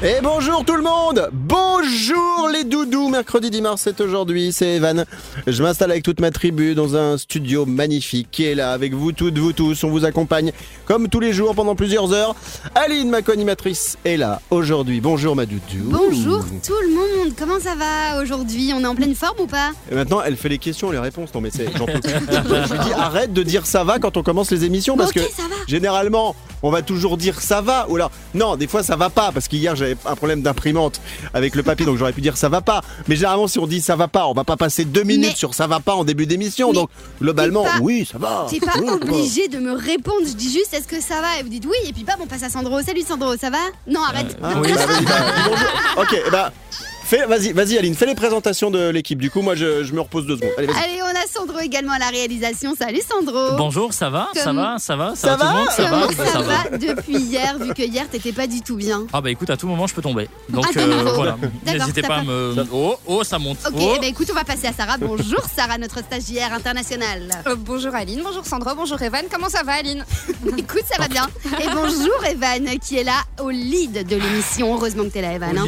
Et bonjour tout le monde Bonjour les doudous Mercredi 10 mars, c'est aujourd'hui, c'est Evan. Je m'installe avec toute ma tribu dans un studio magnifique qui est là avec vous toutes, vous tous. On vous accompagne comme tous les jours pendant plusieurs heures. Aline, ma co-animatrice, est là aujourd'hui. Bonjour ma doudou. Bonjour tout le monde, comment ça va aujourd'hui? On est en pleine forme ou pas? Et maintenant, elle fait les questions, les réponses. Non mais c'est, j'en peux plus. Je lui dis arrête de dire ça va quand on commence les émissions parce que ça va. généralement on va toujours dire ça va ou alors non des fois ça va pas parce qu'hier j'avais un problème d'imprimante avec le papier donc j'aurais pu dire ça va pas. Mais généralement si on dit ça va pas on va pas passer deux minutes Mais- sur ça va pas en début d'émission. Donc globalement pas- oui ça va. T'es pas Oui, obligé de me répondre, je dis juste est-ce que ça va? Et vous dites oui, et puis bam, on passe à Sandro. Salut Sandro, ça va? Non, arrête. Ah, bah, bah, ok bah vas-y vas-y Aline fais les présentations de l'équipe du coup moi je, je me repose deux secondes allez vas-y Allez, on a Sandro également à la réalisation. Salut Sandro Bonjour, ça va Ça va Ça va Ça tout le va monde Ça va Comment ça, va depuis hier, vu que hier t'étais pas du tout bien Ah bah écoute, à tout moment je peux tomber. Donc Ah, nouveau. voilà, n'hésitez ça pas à va. me... Oh, oh, ça monte. Ok, Oh. ben, écoute, on va passer à Sarah. Bonjour Sarah, notre stagiaire internationale. Euh, bonjour Aline, bonjour Sandro, bonjour Evan, comment ça va Aline? Écoute, ça va bien. Et bonjour Evan, qui est là au lead de l'émission. Heureusement que t'es là, Evan. Hein.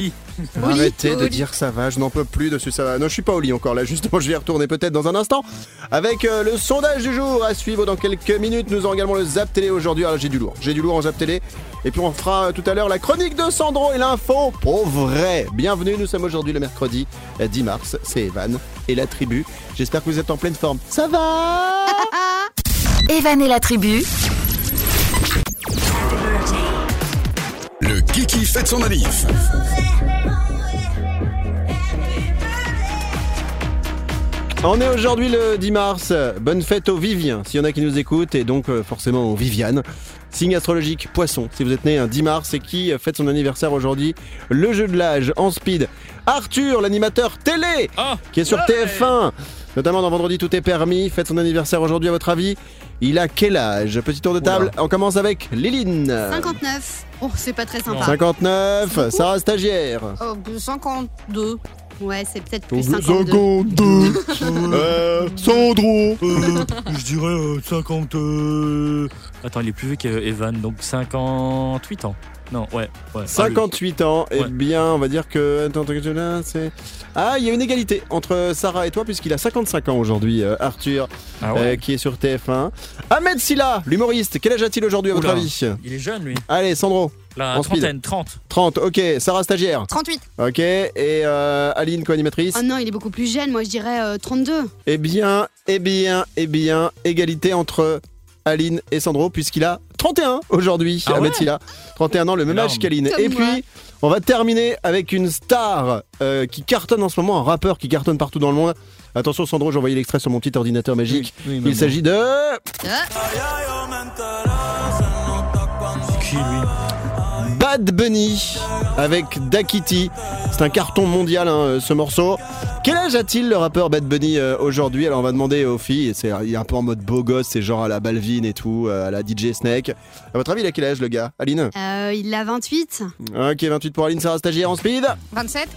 Arrêtez de dire ça va, je n'en peux plus de ce ça va. Non, je suis pas au lit encore là, justement, je vais y retourner peut-être dans un instant. Avec euh, le sondage du jour à suivre dans quelques minutes. Nous aurons également le Zap Télé aujourd'hui. Alors j'ai du lourd, j'ai du lourd en Zap Télé. Et puis on fera euh, tout à l'heure la chronique de Sandro et l'info pour vrai. Bienvenue, nous sommes aujourd'hui le mercredi euh, 10 mars. C'est Evan et la tribu. J'espère que vous êtes en pleine forme. Ça va? Evan et la tribu. Le Kiki fête son manif. On est aujourd'hui le 10 mars. Bonne fête aux Viviens, s'il y en a qui nous écoutent, et donc euh, forcément aux Vivianes. Signe astrologique Poisson, si vous êtes né un 10 mars et qui euh, fête son anniversaire aujourd'hui. Le jeu de l'âge en speed. Arthur, l'animateur télé, Ah qui est sur ouais. TF1, notamment dans Vendredi Tout est permis, fête son anniversaire aujourd'hui à votre avis. Il a quel âge? Petit tour de table, on commence avec Liline. 59. Oh, c'est pas très sympa. 59, Sarah Stagiaire. Oh, 52. Ouais, c'est peut-être plus 52. 52. Euh, Sandro. Je dirais 50... Attends, il est plus vieux qu'Evan, donc 58 ans. Non, ouais. ouais. 58 ans, eh Ouais. bien, on va dire que. Attends, attends, attends, là, c'est. Ah, il y a une égalité entre Sarah et toi, puisqu'il a 55 ans aujourd'hui, euh, Arthur, Ah euh, qui est sur TF1. Ahmed Silla, l'humoriste, quel âge a-t-il aujourd'hui, à votre Oula. avis Il est jeune, lui. Allez, Sandro, La En speed. trentaine, 30. 30, ok. Sarah Stagiaire, 38. ok. Et euh, Aline, co-animatrice. Oh non, il est beaucoup plus jeune. Moi, je dirais euh, 32. Eh bien, eh bien, eh bien, égalité entre Aline et Sandro, puisqu'il a 31 aujourd'hui, Ah ouais Silla. 31 ans, le même âge qu'Aline. Et moi. puis, on va terminer avec une star euh, qui cartonne en ce moment, un rappeur qui cartonne partout dans le monde. Attention, Sandro, j'ai envoyé l'extrait sur mon petit ordinateur magique. Oui, oui, Il s'agit de Qui, lui? Bad Bunny avec Dakiti. C'est un carton mondial, hein, ce morceau. Quel âge a-t-il le rappeur Bad Bunny euh, aujourd'hui? Alors on va demander aux filles. C'est, il est un peu en mode beau gosse, c'est genre à la Balvin et tout, euh, à la DJ Snake. À votre avis, il a quel âge le gars? Aline? Euh, il a 28. Ok, 28 pour Aline, Sarah Stagiaire en speed. 27.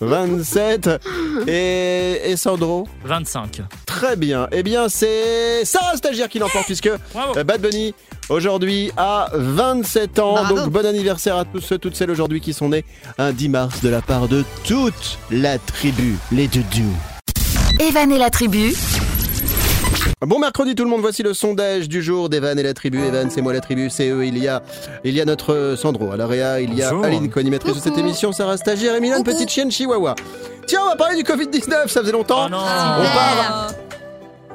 27. Et, et Sandro 25. Très bien. Eh bien, c'est Sarah Stagiaire qui l'emporte puisque Bravo euh, Bad Bunny aujourd'hui a 27 ans. Bravo. Donc bon anniversaire à tous ceux, toutes celles aujourd'hui qui sont nés un 10 mars de la part de toute la tribu, les doudous. Evan et la tribu. Bon mercredi tout le monde, voici le sondage du jour d'Evan et la tribu. Evan, c'est moi la tribu, c'est eux. Il y a, il y a notre euh, Sandro à l'AREA, il y a Bonjour. Aline, co-animatrice de cette émission, Sarah Stagiaire et Milan, petite chienne chihuahua. Tiens, on va parler du Covid-19, ça faisait longtemps. Oh non On part,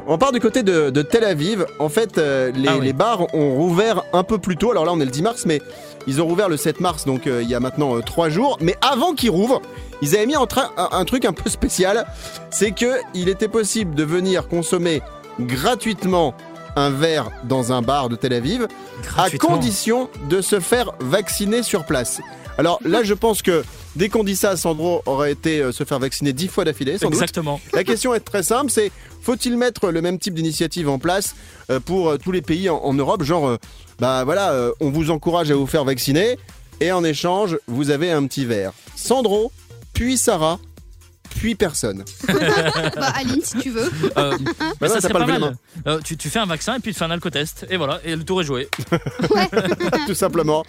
on part du côté de, de Tel Aviv. En fait, euh, les, Ah oui. les bars ont rouvert un peu plus tôt. Alors là, on est le 10 mars, mais ils ont rouvert le 7 mars, donc euh, il y a maintenant 3 jours. Mais avant qu'ils rouvrent, ils avaient mis en train un, un truc un peu spécial. C'est que il était possible de venir consommer gratuitement un verre dans un bar de Tel Aviv, à condition de se faire vacciner sur place. Alors là, je pense que dès qu'on dit ça, Sandro aurait été euh, se faire vacciner dix fois d'affilée, sans doute. Exactement. La question est très simple, c'est faut-il mettre le même type d'initiative en place euh, pour euh, tous les pays en, en Europe? Genre, bah voilà, on vous encourage à vous faire vacciner et en échange, vous avez un petit verre. Sandro, puis Sarah, puis personne. Bah, Aline, si tu veux. Euh, mais non, ça serait pas pas mal. Euh, tu, tu fais un vaccin et puis tu fais un alcotest. Et voilà, et le tour est joué. Tout simplement.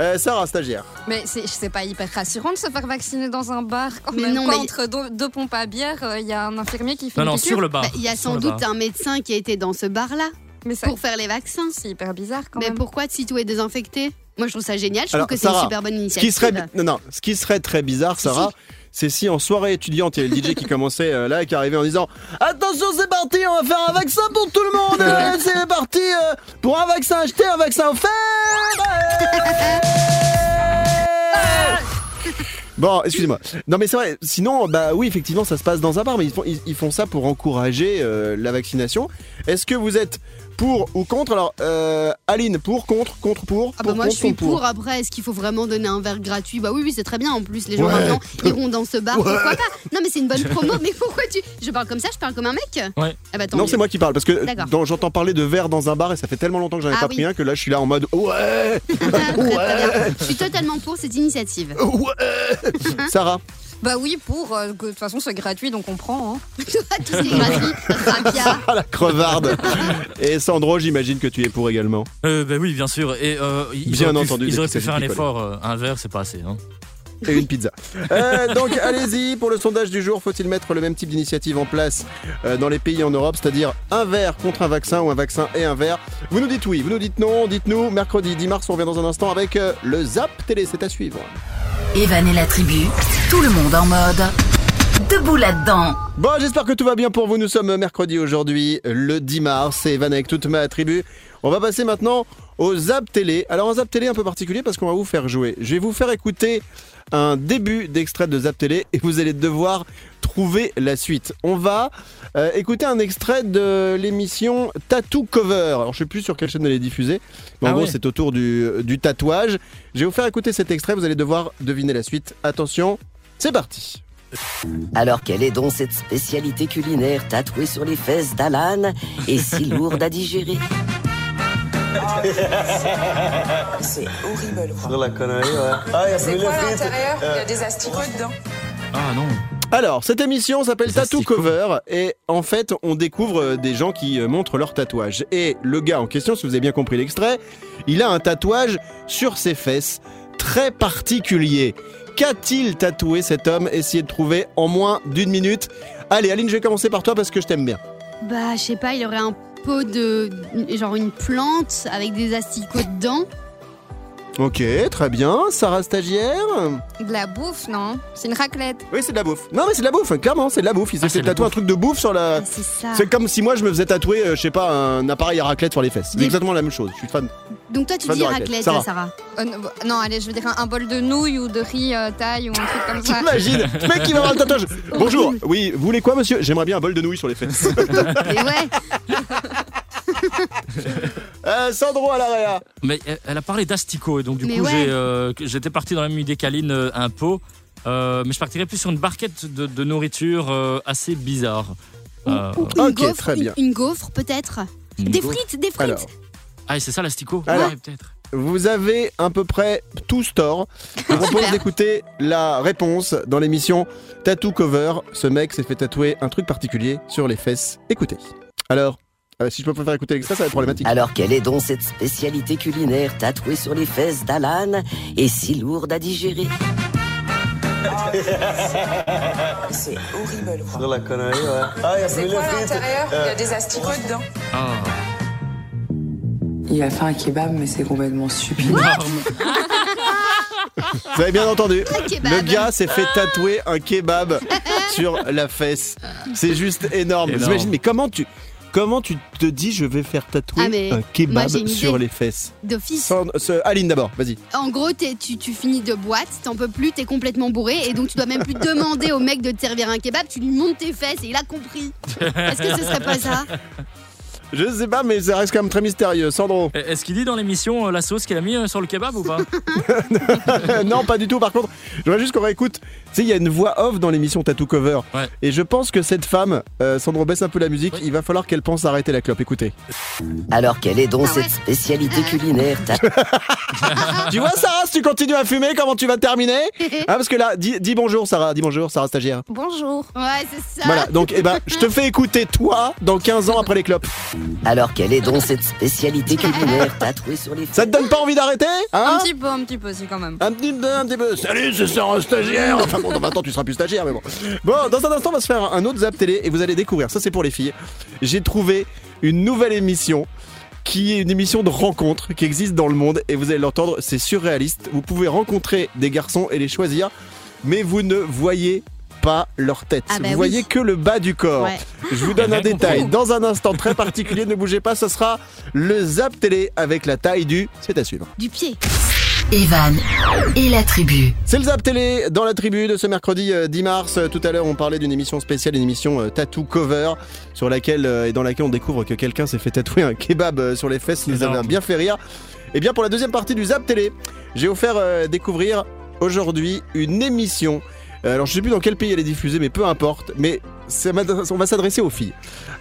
Euh, Sarah, stagiaire. Mais c'est pas hyper rassurant de se faire vacciner dans un bar. Quand Mais même, non, quoi, mais- entre deux, deux pompes à bière, euh, il y a un infirmier qui fait Non, une non, piqûre. sur le bar. Bah, Il y a sans doute un médecin qui a été dans ce bar-là Mais ça- pour faire les vaccins. c'est hyper bizarre quand Mais même. pourquoi si tout est désinfecté? Moi, je trouve ça génial. Je Alors, trouve que c'est une super bonne Ce initiative. qui serait, non, non, ce qui serait très bizarre, Sarah, c'est si en soirée étudiante, il y a le DJ qui commençait euh, là et qui arrivait en disant Attention, c'est parti, on va faire un vaccin pour tout le monde. euh, c'est parti euh, pour un vaccin acheté, un vaccin offert. Ouais. Bon, excusez-moi. Non, mais c'est vrai. Sinon, bah oui, effectivement, ça se passe dans un bar, mais ils font, ils, ils font ça pour encourager euh, la vaccination. Est-ce que vous êtes pour ou contre Alors, euh, Aline, pour, contre, contre, pour. Ah bah pour, moi contre, je suis pour. Après, est-ce qu'il faut vraiment donner un verre gratuit? Bah oui, oui, c'est très bien. En plus, les gens Ouais. maintenant iront dans ce bar. Pourquoi pas? Non, mais c'est une bonne promo. Mais pourquoi tu Je parle comme ça Je parle comme un mec Ouais. Ah bah Non, c'est moi qui parle parce que j'entends parler de verre dans un bar et ça fait tellement longtemps que j'en ai Ah pas oui. pris un que là je suis là en mode ouais, bien. Je suis totalement pour cette initiative. ouais. Sarah, Bah oui, pour. euh, que de toute façon, c'est gratuit, donc on prend. hein. Tout ce qui est gratuit, ah la crevarde. et Sandro, j'imagine que tu es pour également. Euh, bah oui, bien sûr. Et euh, ils Bien auraient pu- entendu, ils auraient pu faire un effort. euh, un verre, c'est pas assez. Hein. Et une pizza. Euh, donc allez-y pour le sondage du jour. Faut-il mettre le même type d'initiative en place euh, dans les pays en Europe, c'est-à-dire un verre contre un vaccin ou un vaccin et un verre? Vous nous dites oui, vous nous dites non. Dites-nous. Mercredi 10 mars, on revient dans un instant avec euh, le Zap Télé. C'est à suivre. Evan et la tribu, tout le monde en mode. Debout là-dedans. Bon, j'espère que tout va bien pour vous. Nous sommes mercredi aujourd'hui, le 10 mars. C'est Evan avec toute ma tribu. On va passer maintenant au Zap Télé. Alors, un Zap Télé un peu particulier parce qu'on va vous faire jouer. Je vais vous faire écouter un début d'extrait de Zap Télé et vous allez devoir trouver la suite. On va euh, écouter un extrait de l'émission Tattoo Cover. Alors, je sais plus sur quelle chaîne elle est diffusée, mais en Ah gros, ouais. c'est autour du, du tatouage. Je vais vous faire écouter cet extrait. Vous allez devoir deviner la suite. Attention, c'est parti. Alors quelle est donc cette spécialité culinaire tatouée sur les fesses d'Alan et si lourde à digérer C'est horrible. quoi. Sur la connerie, ouais. Ah, il y a C'est quoi à l'intérieur Il y a des asticots dedans. Ah non. Alors, cette émission s'appelle Tattoo. Cover et en fait, on découvre euh, des gens qui euh, montrent leur tatouage. Et le gars en question, si vous avez bien compris l'extrait, il a un tatouage sur ses fesses très particulier. Qu'a-t-il tatoué cet homme Essayez de trouver en moins d'une minute. Allez, Aline, je vais commencer par toi parce que je t'aime bien. Bah, je sais pas, il aurait un pot de. genre une plante avec des asticots dedans. Ok, très bien. Sarah stagiaire De la bouffe, non C'est une raclette. Oui, c'est de la bouffe. Non, mais c'est de la bouffe, clairement, c'est de la bouffe. Il s'est Ah, fait c'est de la tatouer un bouffe. truc de bouffe sur la. Ah, c'est ça. C'est comme si moi je me faisais tatouer, euh, je sais pas, un appareil à raclette sur les fesses. C'est Des- exactement la même chose. Je suis fan. Donc toi, tu dis raclette. raclette, Sarah. Sarah. Euh, non, bah, non, allez, je veux dire un, un bol de nouilles ou de riz euh, taille ou un truc comme ça. T'imagines Le mec qui va avoir le tatouage. Bonjour. Oui, vous voulez quoi, monsieur? J'aimerais bien un bol de nouilles sur les fesses. Mais ouais, Euh, Sandro à l'area. Mais elle, elle a parlé d'asticots et donc du Mais coup ouais. j'ai, euh, j'étais parti dans la même idée qu'Aline, euh, un pot. Euh, mais je partirais plus sur une barquette de, de nourriture euh, assez bizarre. Euh, ou une Ok, gaufre, très bien. Une, une gaufre peut-être. une Des gaufre. frites, des frites. Alors, Ah, c'est ça l'asticot Alors. Ouais, peut-être. vous avez à peu près tout tort. Je vous propose d'écouter la réponse dans l'émission Tattoo Cover. Ce mec s'est fait tatouer un truc particulier sur les fesses. Écoutez. Alors, euh, si je peux pas faire écouter l'extrait, ça va être problématique. Alors quelle est donc cette spécialité culinaire tatouée sur les fesses d'Alan et si lourde à digérer? C'est horrible. quoi. Sur la connerie, ouais. Ah, il y a C'est quoi à l'intérieur? Il y a des asticots dedans. Ah. Il a fait un kebab, mais c'est complètement stupide. Vous avez bien entendu. Le gars s'est fait tatouer un kebab sur la fesse. C'est juste énorme. Énorme. J'imagine, mais comment tu, comment tu te dis je vais faire tatouer Ah, un kebab sur les fesses D'office. Ce- Aline d'abord, vas-y. En gros, t'es- tu, tu finis de boîte, t'en peux plus, t'es complètement bourré et donc tu dois même plus demander au mec de te servir un kebab, tu lui montes tes fesses et il a compris. Est-ce que ce serait pas ça? Je sais pas, mais ça reste quand même très mystérieux. Sandro Eh, Est-ce qu'il dit dans l'émission euh, la sauce qu'il a mis euh, sur le kebab ou pas? Non, pas du tout. Par contre, j'aimerais juste qu'on réécoute. Tu sais, il y a une voix off dans l'émission Tattoo Cover. Ouais. Et je pense que cette femme, euh, Sandro, baisse un peu la musique. Il va falloir qu'elle pense à arrêter la clope. Écoutez. Alors quelle est donc Ah ouais. cette spécialité culinaire tu vois, Sarah, si tu continues à fumer, comment tu vas terminer Hein, Parce que là, dis, dis bonjour, Sarah. Dis bonjour, Sarah stagiaire. Bonjour. Ouais, c'est ça. Voilà, donc eh ben, je te fais écouter toi dans 15 ans après les clopes. Alors quelle est donc cette spécialité culinaire tatouée sur les Ça te donne pas envie d'arrêter Un hein petit peu, un petit peu, si quand même. Un petit peu, un petit peu. Salut, c'est Sarah stagiaire. Enfin bon, dans 20 ans, tu seras plus stagiaire, mais bon. Bon, dans un instant, on va se faire un autre zap télé et vous allez découvrir. Ça, c'est pour les filles. J'ai trouvé une nouvelle émission qui est une émission de rencontre qui existe dans le monde et vous allez l'entendre, c'est surréaliste. Vous pouvez rencontrer des garçons et les choisir, mais vous ne voyez pas leur tête. Ah bah vous voyez oui. que le bas du corps. Ouais. Je vous donne un détail. Dans un instant très particulier, ne bougez pas, ce sera le zap télé avec la taille du. C'est à suivre. Du pied. Evan et la tribu. C'est le Zap Télé dans la tribu de ce mercredi euh, 10 mars. Euh, Tout à l'heure, on parlait d'une émission spéciale, une émission euh, Tattoo Cover, sur laquelle euh, et dans laquelle on découvre que quelqu'un s'est fait tatouer un kebab euh, sur les fesses. Ça nous avait bien fait rire. Et bien pour la deuxième partie du Zap Télé, j'ai offert euh, découvrir aujourd'hui une émission. Euh, alors je sais plus dans quel pays elle est diffusée, mais peu importe. Mais on va s'adresser aux filles,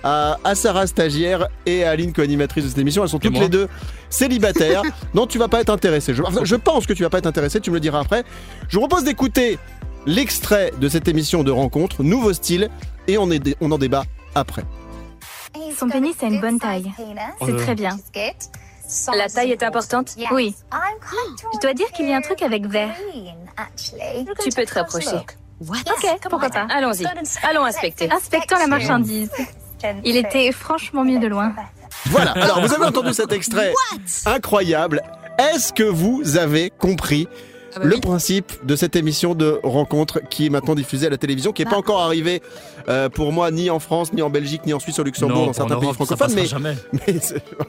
à, à Sarah stagiaire et à Aline co-animatrice de cette émission. Elles sont toutes les deux célibataires. non, tu vas pas être intéressé. Je, enfin, je pense que tu vas pas être intéressé. Tu me le diras après. Je vous propose d'écouter l'extrait de cette émission de rencontre, nouveau style, et on, est, on en débat après. Son pénis a une bonne taille. C'est Euh. très bien. La taille est importante? Oui. Je dois dire qu'il y a un truc avec vert. Tu peux te rapprocher. Ok, pourquoi pas Allons-y. Allons inspecter. Inspectons la marchandise. Il était franchement mieux de loin. Voilà, alors vous avez entendu cet extrait incroyable. Est-ce que vous avez compris Ah bah le oui. principe de cette émission de rencontre qui est maintenant diffusée à la télévision, qui n'est pas Bah. encore arrivée euh, pour moi ni en France, ni en Belgique, ni en Suisse, au Luxembourg, Non, dans certains pays Europe, francophones, mais, jamais. mais,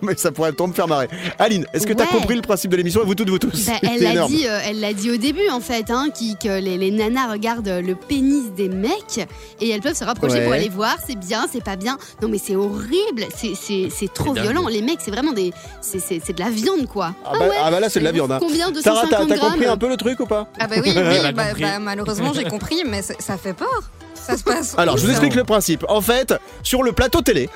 mais ça pourrait trop me faire marrer. Aline, est-ce que tu as Ouais. compris le principe de l'émission et vous toutes, vous tous? Bah, elle C'est l'a dit, euh, elle l'a dit au début en fait, hein, qui, que les, les nanas regardent le pénis des mecs et elles peuvent se rapprocher Ouais. pour aller voir, c'est bien, c'est pas bien. Non mais c'est horrible, c'est, c'est, c'est trop violent. Les mecs, c'est vraiment des, c'est, c'est, c'est de la viande quoi. Ah bah, ah bah là, c'est de la viande. hein. Combien? De Sarah, t'as 250 t'as compris grammes? un peu le truc ou pas Ah bah oui, oui, bah, bah, malheureusement j'ai compris, mais ça fait peur. Ça se passe. Alors, je vous explique le principe. En fait, sur le plateau télé,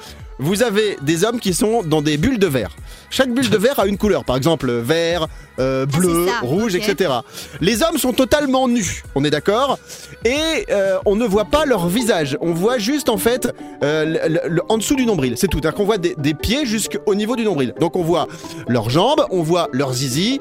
vous avez des hommes qui sont dans des bulles de verre. Chaque bulle de verre a une couleur, par exemple vert, euh, bleu, Ah, c'est ça, rouge, etc. Les hommes sont totalement nus, on est d'accord Et euh, on ne voit pas leur visage. On voit juste en fait euh, le- le- le- en dessous du nombril. C'est tout. C'est-à-dire qu'on voit des, des pieds jusqu'au niveau du nombril. Donc on voit leurs jambes, on voit leurs zizi,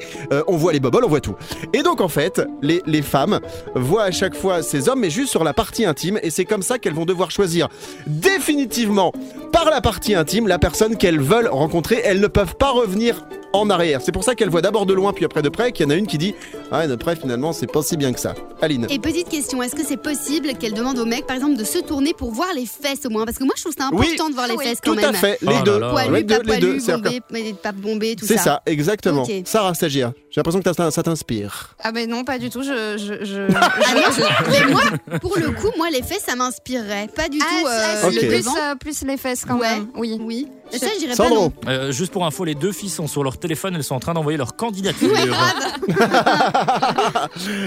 on voit les boboles, on voit tout. Et donc en fait, les, les femmes voient à chaque fois ces hommes, mais juste sur la partie intime. Et c'est comme ça qu'elles vont devoir choisir définitivement par la partie intime la personne qu'elles veulent rencontrer. Elles ne peuvent pas revenir en arrière. C'est pour ça qu'elles voient d'abord de loin puis après de près. Qu'il y en a une qui dit ah de près finalement c'est pas si bien que ça. Aline. Et petite question, est-ce que c'est possible qu'elle demande au mec, par exemple, de se tourner pour voir les fesses au moins? Parce que moi, je trouve ça Oui. important de voir les oui. fesses Tout quand même. à fait, les Oh deux. Poilu, Les deux, pas les deux. poilu, C'est-à-dire que- bombé, mais pas bombé, tout C'est ça. ça, exactement. Ok. Sarah stagiaire. J'ai l'impression que ça t'inspire. Ah bah non, pas du tout. Je, je, je, Ah non, je- mais moi, pour le coup, moi, les fesses, ça m'inspirerait. Pas du Ah, tout ah, euh, le plus, euh, plus les fesses quand Ouais. même? Oui. Oui. Ça, je dirais pas Sandro. non. Euh, juste pour info, les deux filles sont sur leur téléphone, elles sont en train d'envoyer leur candidature.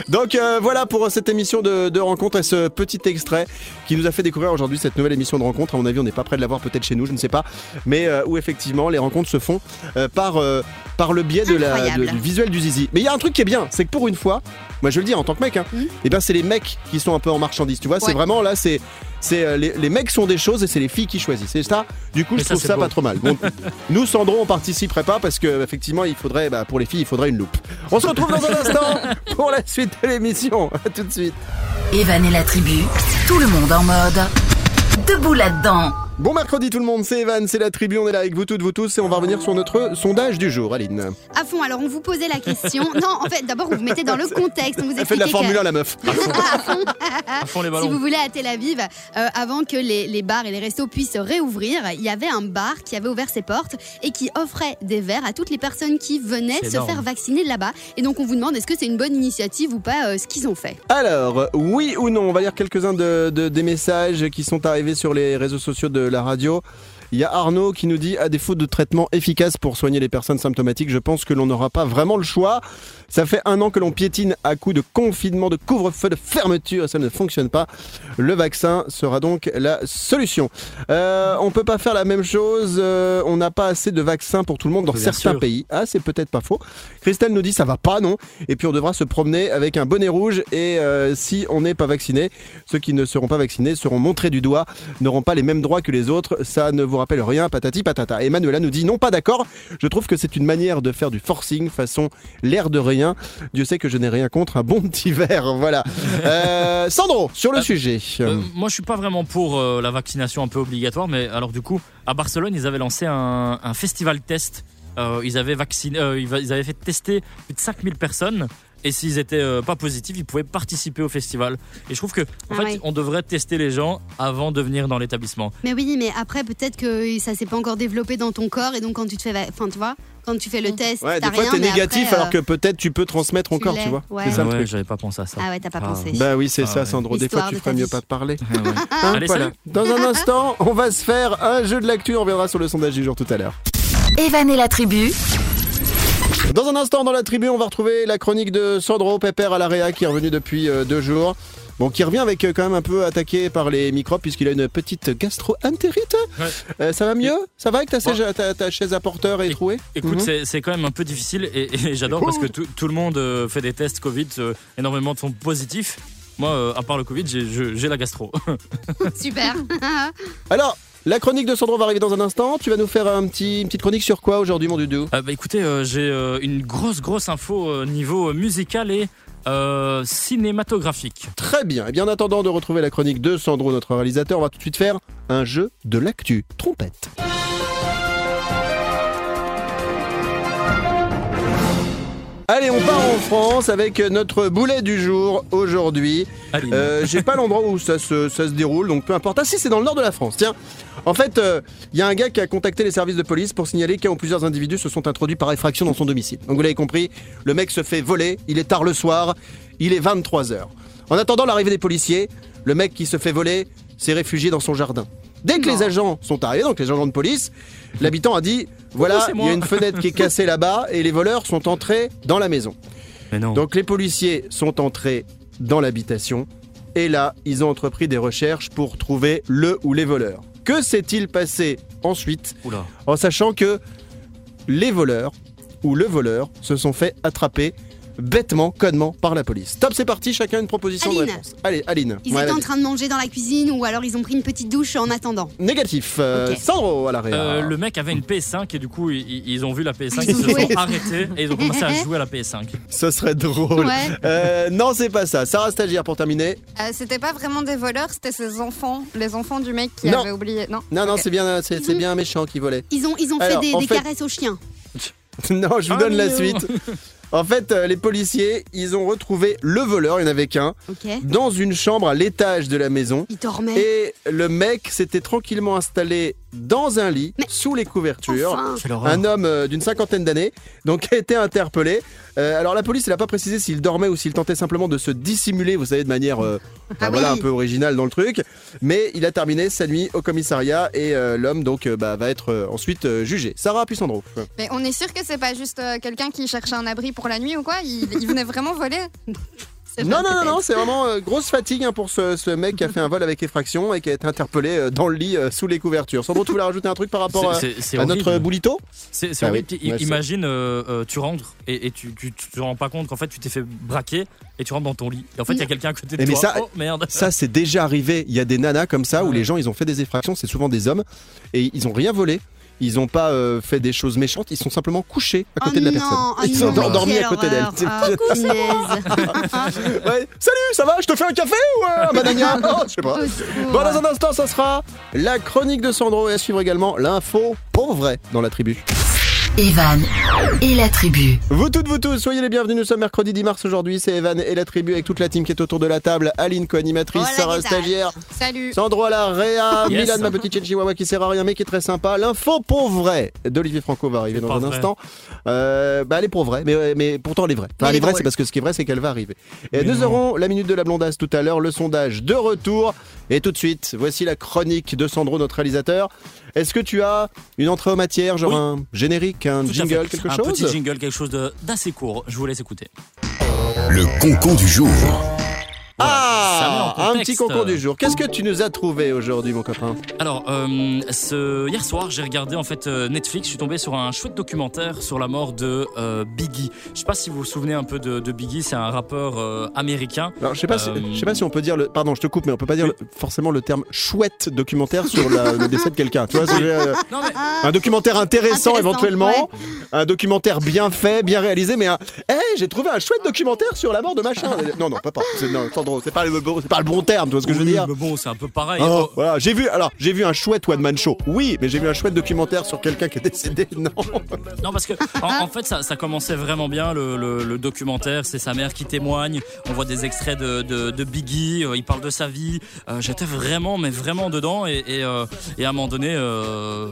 Donc euh, voilà pour cette émission de, de rencontre et ce petit extrait qui nous a fait découvrir aujourd'hui cette nouvelle émission de rencontre. À mon avis, on n'est pas près de l'avoir peut-être chez nous, je ne sais pas, mais euh, où effectivement les rencontres se font euh, par euh, par le biais de la, Incroyable. de- du visuel du zizi. Mais il y a un truc qui est bien, c'est que pour une fois, moi je le dire en tant que mec, hein, Mhm. et ben c'est les mecs qui sont un peu en marchandise. Tu vois, c'est Ouais. vraiment là, c'est c'est euh, les, les mecs sont des choses et c'est les filles qui choisissent. C'est ça. Du coup, Mais je ça, trouve ça beau. pas trop mal. Bon, nous, Sandro, on participerait pas parce que effectivement, il faudrait, bah, pour les filles, il faudrait une loupe. On se retrouve dans un instant pour la suite de l'émission. À tout de suite. Evan et la tribu, tout le monde en mode debout là-dedans. Bon mercredi tout le monde, c'est Evan, c'est la tribu, on est là avec vous toutes, vous tous et on va revenir sur notre sondage du jour, Aline. À fond, alors on vous posait la question. non, en fait, d'abord, on vous mettez dans le contexte. On vous Elle fait de la Formule que- 1 la meuf. À fond les Si ballons. vous voulez à Tel Aviv, euh, avant que les, les bars et les restos puissent réouvrir, il y avait un bar qui avait ouvert ses portes et qui offrait des verres à toutes les personnes qui venaient se énorme. faire vacciner là-bas. Et donc on vous demande est-ce que c'est une bonne initiative ou pas euh, ce qu'ils ont fait? Alors, oui ou non, on va lire quelques-uns de, de- des messages qui sont arrivés sur les réseaux sociaux de la radio. Il y a Arnaud qui nous dit à défaut de traitement efficace pour soigner les personnes symptomatiques, je pense que l'on n'aura pas vraiment le choix. Ça fait un an que l'on piétine à coups de confinement, de couvre-feu, de fermeture, et ça ne fonctionne pas. Le vaccin sera donc la solution. Euh, on peut pas faire la même chose. euh, on n'a pas assez de vaccins pour tout le monde dans Bien certains sûr. pays. Ah, c'est peut-être pas faux. Christelle nous dit ça va pas, non Et puis on devra se promener avec un bonnet rouge. Et euh, si on n'est pas vacciné, ceux qui ne seront pas vaccinés seront montrés du doigt, n'auront pas les mêmes droits que les autres. Ça ne vous rappelle rien, patati patata. Et Manuela nous dit non, pas d'accord. Je trouve que c'est une manière de faire du forcing façon l'air de rien. Dieu sait que je n'ai rien contre un bon petit verre. Voilà. Euh, Sandro, sur le Euh, sujet. Euh, moi, je suis pas vraiment pour la vaccination un peu obligatoire, mais alors du coup, à Barcelone, ils avaient lancé un, un festival test. Euh, ils avaient vacciné, euh, ils va- ils avaient fait tester plus de 5000 personnes. Et s'ils étaient euh, pas positifs, ils pouvaient participer au festival. Et je trouve que, en Ah fait, ouais. on devrait tester les gens avant de venir dans l'établissement. Mais oui, mais après, peut-être que ça s'est pas encore développé dans ton corps et donc quand tu te fais. Enfin, tu vois, quand tu fais le test, Ouais, t'as des fois rien, t'es négatif après, alors euh, que peut-être tu peux transmettre tu encore, tu vois. ouais. C'est ça Ah ouais, j'avais pas pensé à ça. Ah ouais, t'as pas Ah pensé. Bah oui, c'est Ah ça, ouais. Sandro. Des fois, tu de ferais mieux pas de parler. Ah ouais. Hein, Allez, voilà. Dans un instant, on va se faire un jeu de l'actu. On reviendra sur le sondage du jour tout à l'heure. Evan et la tribu, Dans un instant, dans la tribu, on va retrouver la chronique de Sandro Pépère à l'AREA qui est revenu depuis euh, deux jours. Bon, qui revient avec euh, quand même un peu attaqué par les microbes puisqu'il a une petite gastro-entérite. Ouais. Euh, ça va mieux? Ça va avec ta, Bon. siège- ta, ta chaise à porteur et trouée? Écoute, Mhm. c'est- c'est quand même un peu difficile et, et j'adore parce que tout, tout le monde euh, fait des tests Covid, euh, énormément sont positifs. Moi, euh, à part le Covid, j'ai- je- j'ai la gastro. Super. Alors, la chronique de Sandro va arriver dans un instant. Tu vas nous faire un petit, une petite chronique sur quoi aujourd'hui, mon doudou Euh, bah, écoutez, euh, j'ai euh, une grosse, grosse info euh, niveau musical et cinématographique. Très bien. Et bien en attendant de retrouver la chronique de Sandro, notre réalisateur, on va tout de suite faire un jeu de l'actu. Trompette. Allez, on part en France avec notre boulet du jour aujourd'hui. Euh, J'ai pas l'endroit où ça se, ça se déroule, donc peu importe. Ah si, c'est dans le nord de la France. Tiens, en fait, il y a un gars qui a contacté les services de police pour signaler qu'un ou plusieurs individus se sont introduits par effraction dans son domicile. Donc vous l'avez compris, le mec se fait voler, il est tard le soir, il est 23h. En attendant l'arrivée des policiers, le mec qui se fait voler s'est réfugié dans son jardin. Dès que les agents sont arrivés, donc les agents de police, l'habitant a dit voilà, il y a une fenêtre qui est cassée là-bas et les voleurs sont entrés dans la maison. Mais non. Donc les policiers sont entrés dans l'habitation et là, ils ont entrepris des recherches pour trouver le ou les voleurs. Que s'est-il passé ensuite Oula. en sachant que les voleurs ou le voleur se sont fait attraper bêtement, connement par la police. Top, c'est parti, chacun une proposition de Aline. réponse. Allez, Aline. Ils Ouais, étaient en train de manger dans la cuisine ou alors ils ont pris une petite douche en attendant. Négatif. Euh, Ok. Sandro à l'arrière. Euh, le mec avait une PS5 et du coup ils, ils ont vu la PS5, Ils se joué. sont arrêtés et ils ont commencé à jouer à la PS5. Ce serait drôle. Ouais. Euh, non, c'est pas ça. Sarah Stagiaire pour terminer. Euh, c'était pas vraiment des voleurs, c'était ses enfants, les enfants du mec qui Non. avait oublié. Non. Non, non, c'est bien, c'est bien un méchant qui volait. Ils ont, ils ont Alors, fait des, en des fait- caresses aux chiens. non, je vous Ah, donne la suite. En fait, euh, les policiers, ils ont retrouvé le voleur, il n'y en avait qu'un, Ok. dans une chambre à l'étage de la maison. Ils dormaient. Et le mec s'était tranquillement installé dans un lit, Mais- sous les couvertures. Enfin. Un homme euh, d'une cinquantaine d'années, donc a été interpellé. Euh, alors la police, elle n'a pas précisé s'il dormait ou s'il tentait simplement de se dissimuler, vous savez, de manière euh, bah, Ah voilà, oui. un peu originale dans le truc. Mais il a terminé sa nuit au commissariat et euh, l'homme donc euh, bah, va être euh, ensuite euh, jugé. Sarah puis Sandro. Mais on est sûr que c'est pas juste euh, quelqu'un qui cherchait un abri pour la nuit ou quoi? Il, il venait vraiment voler? Non, non, non, non, c'est vraiment euh, grosse fatigue hein, pour ce, ce mec qui a fait un vol avec effraction et qui a été interpellé euh, dans le lit euh, sous les couvertures. Sandro, tu voulais rajouter un truc par rapport à, notre boulito C'est Ah horrible. oui, ouais, Imagine, euh, euh, tu rentres et, et tu, tu, tu te rends pas compte qu'en fait tu t'es fait braquer et tu rentres dans ton lit. Et en fait, il y a quelqu'un à côté de Eh, mais toi. ça- oh merde. Ça, c'est déjà arrivé. Il y a des nanas comme ça où les gens, ils ont fait des effractions. C'est souvent des hommes et ils ont rien volé. Ils n'ont pas euh, fait des choses méchantes. Ils sont simplement couchés à côté Oh de la non, personne. oh ils sont endormis à côté d'elle. Ouais. Salut, ça va Je te fais un café ou un banania Oh, Je sais pas. Bon, dans un instant, ça sera la chronique de Sandro et à suivre également l'info pour vrai dans la tribu. Evan et la tribu. Vous toutes, vous tous, soyez les bienvenus. Nous sommes mercredi 10 mars aujourd'hui. C'est Evan et la tribu avec toute la team qui est autour de la table. Aline, co-animatrice, Sarah, ¿qué tal? stagiaire, Salut Sandro à la réa, Yes. Milan, ma petite chihuahua qui sert à rien mais qui est très sympa. L'info pour vrai d'Olivier Franco va arriver dans un vrai. instant. Euh, bah, elle est pour vrai, mais, mais pourtant elle est vraie. Enfin, Elle est vraie, c'est parce que ce qui est vrai, c'est qu'elle va arriver. Et Mais nous non. aurons la minute de la blondasse tout à l'heure, le sondage de retour. Et tout de suite, voici la chronique de Sandro, notre réalisateur. Est-ce que tu as une entrée en matière, genre Oui. un générique, un Tout jingle, fait. quelque un chose petit jingle, quelque chose de- d'assez court. Je vous laisse écouter. Le concon du jour. Ah, un petit concours du jour. Qu'est-ce que tu nous as trouvé aujourd'hui, mon copain Alors, euh, ce, hier soir, j'ai regardé en fait euh, Netflix. Je suis tombé sur un chouette documentaire sur la mort de euh, Biggie. Je sais pas si vous vous souvenez un peu de, de Biggie. C'est un rappeur euh, américain. Alors, je sais pas, si, je sais pas si on peut dire le. Pardon, je te coupe, mais on peut pas dire le- forcément le terme chouette documentaire sur la- le décès de quelqu'un. Tu vois, c'est, euh, Non mais un documentaire intéressant, Intéressant, éventuellement, ouais. un documentaire bien fait, bien réalisé, mais un. Eh, j'ai trouvé un chouette documentaire sur la mort de machin. Non, non, pas pas. C'est, non, Sandro, c'est pas le bon, c'est pas le bon terme. Tu vois ce que je veux dire mais bon, c'est un peu pareil. Oh, Oh, voilà, j'ai vu alors j'ai vu un chouette one man show. Oui, mais j'ai vu un chouette documentaire sur quelqu'un qui est décédé. Non. Non, parce que en, en fait, ça, ça commençait vraiment bien le, le- le documentaire. C'est sa mère qui témoigne. On voit des extraits de, de, de Biggie. euh, il parle de sa vie. Euh, J'étais vraiment, mais vraiment dedans. Et, et, euh, et à un moment donné, euh,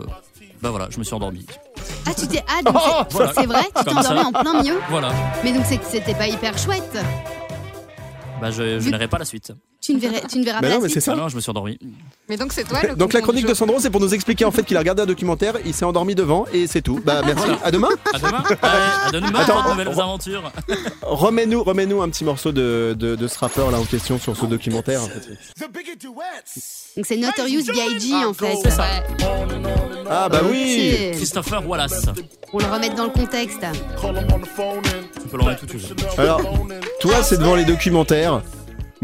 bah voilà, je me suis endormi. Ah, tu t'es. Ah, donc Oh, c'est- vrai Tu t'es endormi en plein milieu Voilà. Mais donc c'est que c'était pas hyper chouette. Bah, je, je n'aurai pas la suite. Tu ne verras, tu ne verras Mais pas non, la mais c'est suite. ça. Ah non, je me suis endormi. Mais donc c'est toi le Donc la chronique de. Sandro, c'est pour nous expliquer en fait qu'il a regardé un documentaire, il s'est endormi devant et c'est tout. Bah merci. À demain. À demain. À demain. Attends, nouvelles aventures. Remets-nous, remets-nous un petit morceau de, de, de ce rappeur là en question sur ce documentaire. en fait. Donc c'est Notorious B.I.G. en fait. C'est ça. Ah bah oui. Christopher Wallace. Pour le remettre dans le contexte. Tu peux le remettre tout de suite. Alors, toi c'est devant les documentaires.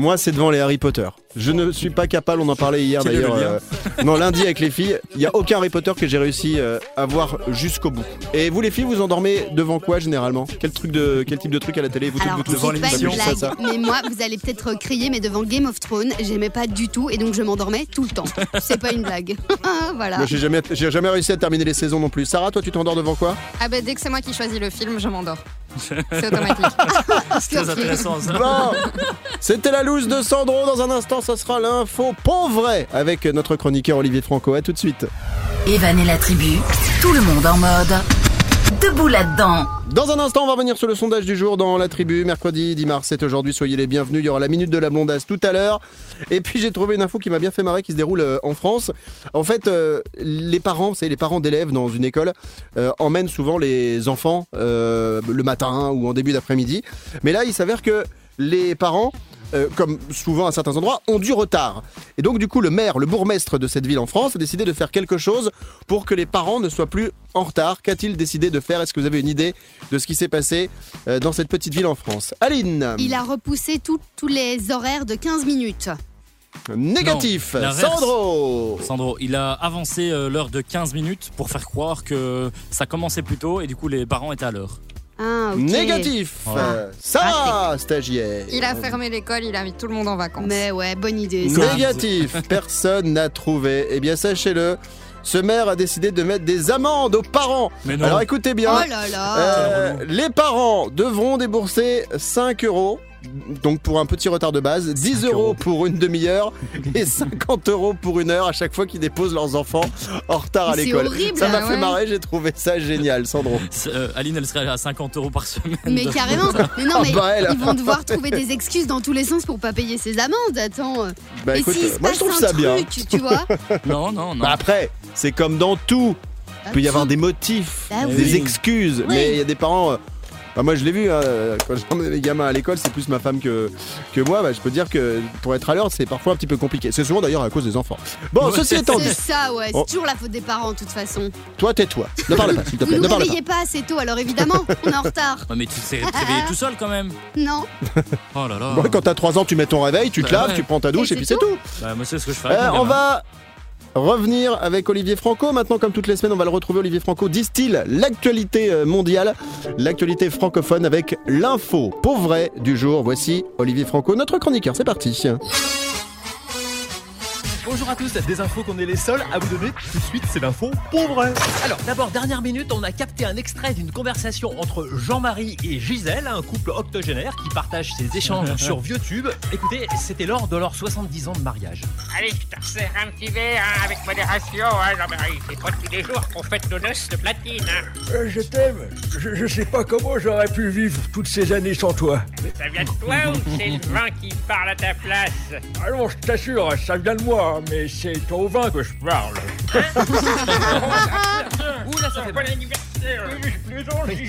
Moi, c'est devant les Harry Potter. Je ne suis pas capable, on en parlait hier d'ailleurs. euh, non, lundi avec les filles. Il n'y a aucun Harry Potter que j'ai réussi euh, à voir jusqu'au bout. Et vous, les filles, vous endormez devant quoi généralement? Quel, truc de, quel type de truc à la télé Vous Alors, vous- c'est devant pas une l'émission, blague, ça, ça mais moi, vous allez peut-être crier, mais devant Game of Thrones, j'aimais pas du tout, et donc je m'endormais tout le temps. C'est pas une blague. voilà. Moi, j'ai jamais, j'ai jamais réussi à terminer les saisons non plus. Sarah, toi, tu t'endors devant quoi? Ah bah dès que c'est moi qui choisis le film, je m'endors. C'est automatique. C'est très intéressant ça. Bon, c'était la loose de Sandro. Dans un instant, ça sera l'info pour vrai avec notre chroniqueur Olivier Franco. À tout de suite. Evan et la tribu, tout le monde en mode. Debout là-dedans. Dans un instant, on va revenir sur le sondage du jour dans la tribu. Mercredi 10 mars, c'est aujourd'hui. Soyez les bienvenus. Il y aura la minute de la blondasse tout à l'heure. Et puis, j'ai trouvé une info qui m'a bien fait marrer qui se déroule euh, en France. En fait, euh, les parents, c'est les parents d'élèves dans une école, euh, emmènent souvent les enfants le matin ou en début d'après-midi. Mais là, il s'avère que les parents euh, comme souvent à certains endroits, ont du retard. Et donc du coup, le maire, le bourgmestre de cette ville en France a décidé de faire quelque chose pour que les parents ne soient plus en retard. Qu'a-t-il décidé de faire? Est-ce que vous avez une idée de ce qui s'est passé euh, dans cette petite ville en France? Aline? Il a repoussé tout- tous les horaires de 15 minutes. Négatif Non. Sandro Sandro, il a avancé euh, l'heure de 15 minutes pour faire croire que ça commençait plus tôt et du coup les parents étaient à l'heure. Ah, ok. Négatif Voilà. Euh, Sarah, stagiaire Il a fermé l'école, il a mis tout le monde en vacances. Mais ouais, bonne idée. ça. Négatif, personne n'a trouvé. Eh bien, sachez-le, ce maire a décidé de mettre des amendes aux parents. Mais non. Alors écoutez bien, Oh là là. euh, les parents devront débourser 5 euros. Donc pour un petit retard de base, 10 euros pour une demi-heure et 50 euros pour une heure à chaque fois qu'ils déposent leurs enfants en retard à C'est l'école. horrible, Ça m'a ah fait ouais. marrer, j'ai trouvé ça génial, Sandro. Euh, Aline, elle serait à 50 euros par semaine. Mais carrément. Mais non, Ah mais bah, elle. ils vont devoir trouver des excuses dans tous les sens pour pas payer ces amendes. Attends. Bah Et écoute, euh, se moi je trouve un ça bien. truc, Tu vois Non, non, non. Bah après, c'est comme dans tout. Il peut y avoir des motifs, Bah des oui. excuses, mais il y a des parents. Bah moi je l'ai vu, hein, quand j'emmène les gamins à l'école, c'est plus ma femme que, que moi. Bah, je peux dire que pour être à l'heure, c'est parfois un petit peu compliqué. C'est souvent d'ailleurs à cause des enfants. Bon, Ouais. ceci étant dit, C'est ça, ouais. Oh. C'est toujours la faute des parents, de toute façon. toi tais-toi. Ne parle pas, s'il te Vous plaît. nous Ne parle pas. réveillez pas assez tôt, alors évidemment, on est en retard. Ouais, mais tu t'es réveillé tout seul quand même. Non. Oh là là. Bon, quand t'as 3 ans, tu mets ton réveil, tu te Bah laves, ouais. tu prends ta douche Et et, puis c'est c'est tout. Bah, moi, c'est ce que je fais. Euh, avec mon on gamin. va revenir avec Olivier Franco. Maintenant, comme toutes les semaines, on va le retrouver. Olivier Franco distille l'actualité euh, mondiale, l'actualité francophone avec l'info pour vrai du jour. Voici Olivier Franco, notre chroniqueur. C'est parti. Bonjour à tous, des infos qu'on est les seuls à vous donner tout de suite, c'est l'info pour vrai. Alors d'abord, dernière minute, on a capté un extrait d'une conversation entre Jean-Marie et Gisèle, un couple octogénaire qui partage ses échanges sur ViewTube. Écoutez, c'était lors de leurs 70 ans de mariage. Allez, je te resserre un petit verre hein, avec modération, hein, Jean-Marie. C'est pas tous les jours qu'on fête nos noces de platine. Hein. Euh, je t'aime. Je, je sais pas comment j'aurais pu vivre toutes ces années sans toi. Ça vient de toi ou c'est le vin qui parle à ta place? Ah non, je t'assure, ça vient de moi, mais c'est au vin que je parle. Ça fait anniversaire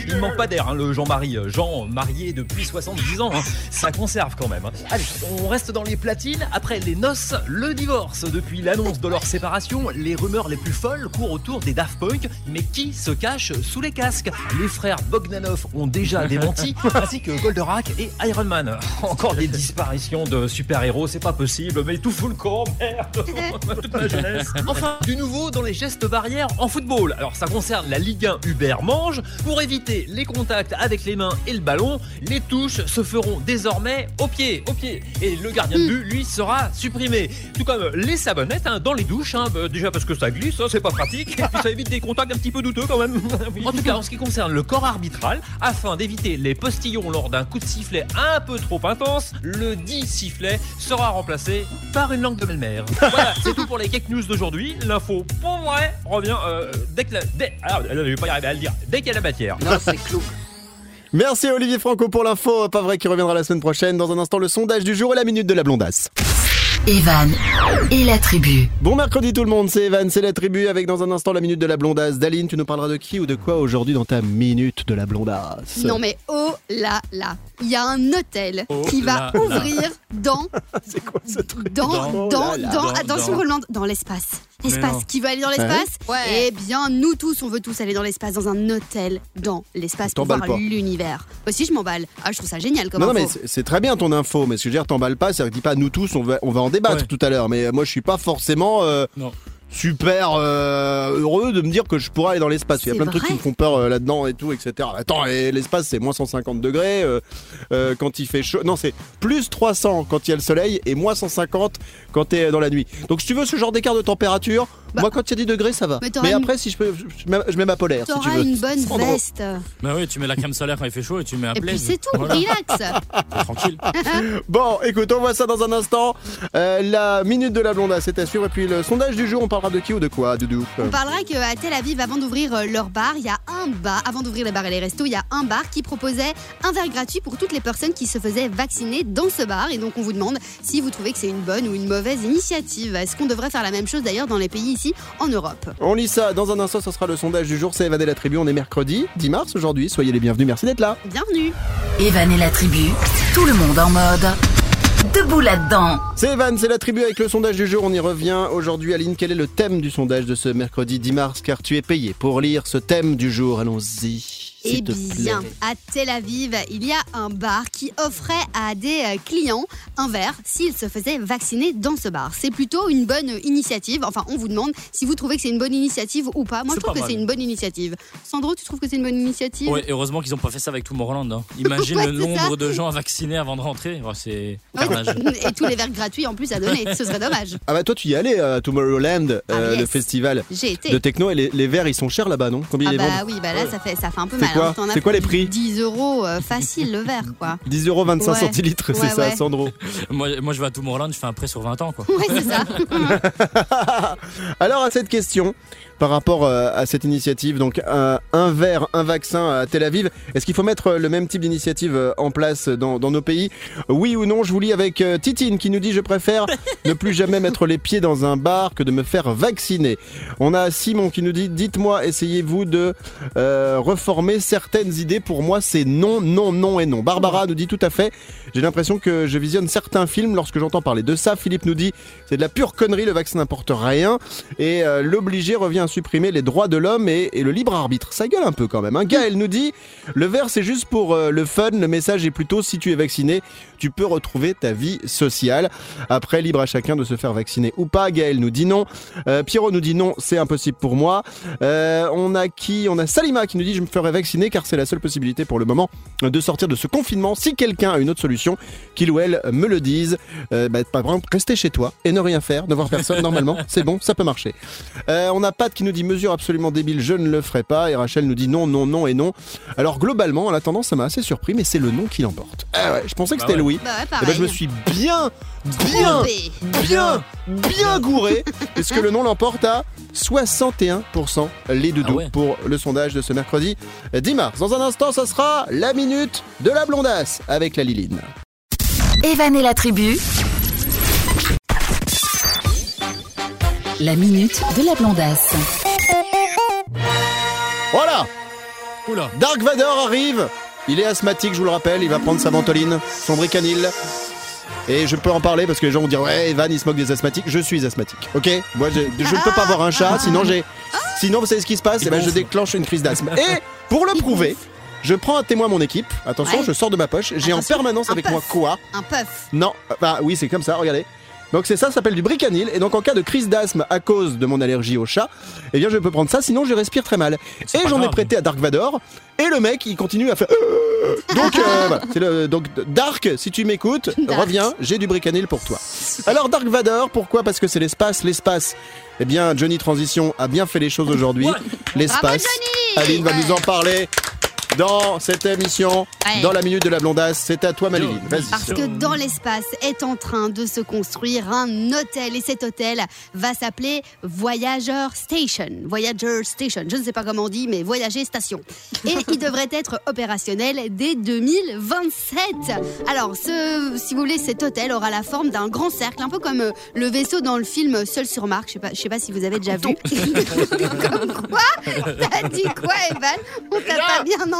Il ne manque pas d'air, hein, le Jean-Marie. euh, Jean, marié depuis 70 ans, hein. ça conserve quand même. hein. Allez, on reste dans les platines. Après les noces, le divorce. Depuis l'annonce de leur séparation, les rumeurs les plus folles courent autour des Daft Punk. Mais qui se cache sous les casques? Les frères Bogdanov ont déjà démenti, ainsi que Goldorak et Iron Man. Encore des disparitions de super-héros, c'est pas possible, mais tout fout le camp, merde Toute ma jeunesse. Enfin, du nouveau dans les gestes barrières en football. Alors ça concerne la Ligue 1 Hubert Mange. Pour éviter les contacts avec les mains et le ballon, les touches se feront désormais au pied, au pied. Et le gardien de but, lui, sera supprimé. Tout comme les savonnettes hein, dans les douches, hein, bah, déjà parce que ça glisse, hein, c'est pas pratique, et puis ça évite des contacts un petit peu douteux quand même. En tout cas, en ce qui concerne le corps arbitral, afin d'éviter les postillons lors d'un coup de sifflet un peu trop intense, le dit sifflet sera remplacé par une langue de belle-mère. Voilà, c'est tout pour les cake news d'aujourd'hui. L'info pour vrai revient euh, dès que la. Dès, alors, je vais pas y arriver à le dire. Dès qu'il y a matière. Non, c'est clou. Merci Olivier Franco pour l'info. Pas vrai qui reviendra la semaine prochaine. Dans un instant, le sondage du jour et la minute de la blondasse. Evan et la tribu. Bon mercredi tout le monde, c'est Evan, c'est la tribu avec dans un instant la minute de la blondasse. Daline, tu nous parleras de qui ou de quoi aujourd'hui dans ta minute de la blondasse? Non mais oh là là, il y a un hôtel Oh qui va là là. ouvrir dans C'est quoi ce truc? dans Dans- dans dans Dans- dans- dans l'espace. Espace qui veut aller dans Ouais. l'espace Ouais. Eh bien nous tous on veut tous aller dans l'espace dans un hôtel dans l'espace pour voir l'univers. Aussi je m'emballe. Ah je trouve ça génial comme Non, non, mais info. c'est- très bien ton info, mais ce que je veux dire, t'emballes pas, ça dit pas nous tous, on va, on va en débattre Ouais. tout à l'heure, mais euh, moi je suis pas forcément euh, Non. Super euh, heureux de me dire que je pourrais aller dans l'espace. Il y a plein de trucs qui me font peur euh, là-dedans et tout, etc. Attends, et l'espace c'est moins 150 degrés euh, quand il fait chaud. Non, c'est plus 300 quand il y a le soleil et moins 150 quand t'es dans la nuit. Donc si tu veux ce genre d'écart de température, Bah. moi quand il y a 10 degrés ça va. Mais Mais, t'auras une- après, si je peux, je, mets, je mets ma polaire si tu veux. une bonne veste. Bah oui, tu mets la crème solaire quand il fait chaud et tu mets un Et plaid. puis c'est tout, Voilà. relax. Tranquille. Bon, écoute, on voit ça dans un instant. Euh, la minute de la blondasse, c'est à suivre. Et puis le sondage du jour, on parlera de qui ou de quoi, Doudou On parlera qu'à Tel Aviv, avant d'ouvrir euh, leur bar, il y a un bar, avant d'ouvrir les bars et les restos, il y a un bar qui proposait un verre gratuit pour toutes les personnes qui se faisaient vacciner dans ce bar. Et donc on vous demande si vous trouvez que c'est une bonne ou une mauvaise initiative. Est-ce qu'on devrait faire la même chose d'ailleurs dans les pays ici en Europe On lit ça dans un instant, ce sera le sondage du jour. C'est Evan et la tribu. On est mercredi 10 mars aujourd'hui. Soyez les bienvenus. Merci d'être là. Bienvenue Evan et la tribu. Tout le monde en mode. Debout là-dedans. C'est Evan, c'est la tribu avec le sondage du jour. On y revient aujourd'hui. Aline, quel est le thème du sondage de ce mercredi 10 mars? Car tu es payé pour lire ce thème du jour. Allons-y. Eh bien, plaît. à Tel Aviv, il y a un bar qui offrait à des euh, clients un verre s'ils se faisaient vacciner dans ce bar. C'est plutôt une bonne initiative. Enfin, on vous demande si vous trouvez que c'est une bonne initiative ou pas. Moi, je C'est trouve que mal. c'est une bonne initiative. Sandro, tu trouves que c'est une bonne initiative? Heureusement qu'ils ont pas fait ça avec Tomorrowland. Hein. Imagine Ouais, le nombre ça. de gens à vacciner avant de rentrer. Oh, c'est. Et tous les verres gratuits en plus à donner. Ce serait dommage. Ah bah toi, tu y allais à Tomorrowland, euh, Ah, yes. le festival de techno. Et les, les verres, ils sont chers là-bas, non? Combien Ah ils les bah vendent? oui, bah là ça fait, ça fait un peu C'est quoi C'est les prix 10 euros euh, facile le verre quoi. 10 euros 25 Ouais. centilitres, c'est Ouais, ça, ouais. Sandro. moi, moi, je vais à Tomorrowland, je fais un prêt sur 20 ans. Quoi. Ouais, c'est ça. Alors à cette question, par rapport euh, à cette initiative, donc un, un verre, un vaccin à Tel Aviv, est-ce qu'il faut mettre le même type d'initiative euh, en place dans, dans nos pays? Oui ou non Je vous lis avec euh, Titine qui nous dit je préfère ne plus jamais mettre les pieds dans un bar que de me faire vacciner. On a Simon qui nous dit dites-moi, essayez-vous de euh, reformer certaines idées? Pour moi, c'est non, non, non et non. Barbara nous dit tout à fait. J'ai l'impression que je visionne certains films lorsque j'entends parler de ça. Philippe nous dit c'est de la pure connerie, le vaccin n'importe rien. Et euh, l'obligé revient supprimer les droits de l'homme et, le libre arbitre. Ça gueule un peu quand même. Hein. Gaël nous dit le verre c'est juste pour euh, le fun. Le message est plutôt si tu es vacciné, tu peux retrouver ta vie sociale. Après, libre à chacun de se faire vacciner ou pas. Gaël nous dit non. Euh, Pierrot nous dit non, c'est impossible pour moi. Euh, on a qui? On a Salima qui nous dit je me ferai vacciner car c'est la seule possibilité pour le moment de sortir de ce confinement. Si quelqu'un a une autre solution, qu'il ou elle me le dise. Euh, bah, pas vraiment, rester chez toi et ne rien faire, ne voir personne normalement, c'est bon, ça peut marcher. On a Pat qui nous dit mesure absolument débile, je ne le ferai pas. Et Rachel nous dit non, non, non et non. Alors globalement, en attendant, ça m'a assez surpris, mais c'est le non qui l'emporte. Ah ouais, je pensais que Bah c'était ouais. Louis. Bah ouais, Eh ben, je me suis bien, bien, bien, bien gouré. Est-ce que le nom l'emporte à 61% les doudous Ah ouais. pour le sondage de ce mercredi 10 mars. Dans un instant, ça sera la minute de la blondasse avec la Liline. Evan et la tribu. La minute de la blondasse. Voilà Oula. Dark Vador arrive Il est asthmatique, je vous le rappelle, il va prendre sa ventoline, son bricanil. Et je peux en parler parce que les gens vont dire Ouais, Evan, il se moque des asthmatiques. Je suis asthmatique, ok? Moi, je, je ne peux pas avoir un chat, sinon j'ai. Sinon, vous savez ce qui se passe? Eh ben, Je déclenche une crise d'asthme. Et pour le prouver, je prends à témoin mon équipe. Attention, Ouais. je sors de ma poche. J'ai en permanence avec puff. moi quoi Un puff. Non, bah oui, c'est comme ça, regardez. Donc c'est ça, ça s'appelle du bricanil. Et donc en cas de crise d'asthme à cause de mon allergie au chat, eh bien je peux prendre ça, sinon je respire très mal. Et j'en ai prêté à Dark Vador. Et le mec, il continue à faire. Donc, euh, voilà, c'est le, donc Dark, si tu m'écoutes, reviens, j'ai du bricanil pour toi. Alors Dark Vador, pourquoi? Parce que c'est l'espace, l'espace. Eh bien, Johnny Transition a bien fait les choses aujourd'hui. L'espace. Aline va nous en parler dans cette émission, Ouais. dans la minute de la blondasse. C'est à toi, Maléline. Vas-y. Parce que dans l'espace est en train de se construire un hôtel et cet hôtel va s'appeler Voyager Station. Voyager Station, je ne sais pas comment on dit, mais Voyager Station. Et il devrait être opérationnel dès 2027. Alors, ce, si vous voulez, cet hôtel aura la forme d'un grand cercle, un peu comme euh, le vaisseau dans le film Seul sur Mars. Je sais pas, je sais pas si vous avez déjà vu. Comme quoi T'as dit quoi, Evan? On t'a pas bien entendu.